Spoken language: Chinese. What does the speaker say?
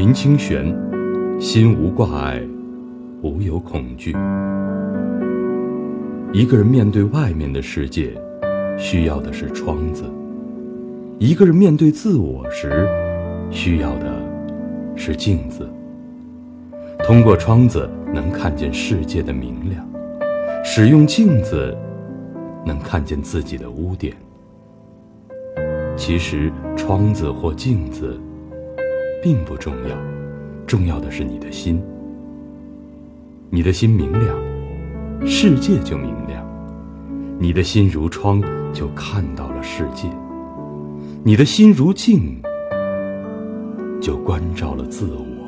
林清玄，心无挂碍，无有恐惧。一个人面对外面的世界，需要的是窗子；一个人面对自我时，需要的是镜子。通过窗子能看见世界的明亮，使用镜子能看见自己的污点。其实，窗子或镜子并不重要，重要的是你的心。你的心明亮，世界就明亮；你的心如窗，就看到了世界；你的心如镜，就关照了自我。